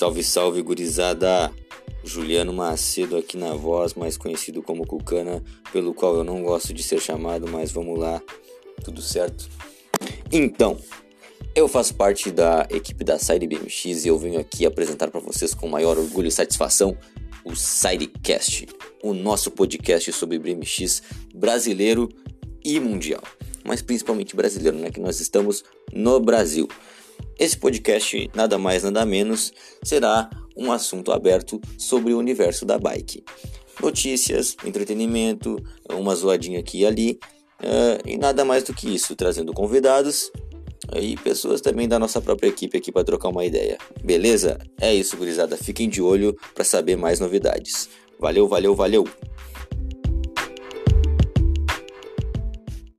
Salve, salve, gurizada! Juliano Macedo aqui na voz, mais conhecido como Cucana, pelo qual eu não gosto de ser chamado, mas vamos lá, tudo certo? Então, eu faço parte da equipe da Side BMX e eu venho aqui apresentar para vocês com maior orgulho e satisfação o Sidecast, o nosso podcast sobre BMX brasileiro e mundial, mas principalmente brasileiro, né? Que nós estamos no Brasil. Esse podcast, nada mais nada menos, será um assunto aberto sobre o universo da bike. Notícias, entretenimento, uma zoadinha aqui e ali, uh, e nada mais do que isso, trazendo convidados e pessoas também da nossa própria equipe aqui para trocar uma ideia. Beleza? É isso, gurizada. Fiquem de olho para saber mais novidades. Valeu, valeu, valeu!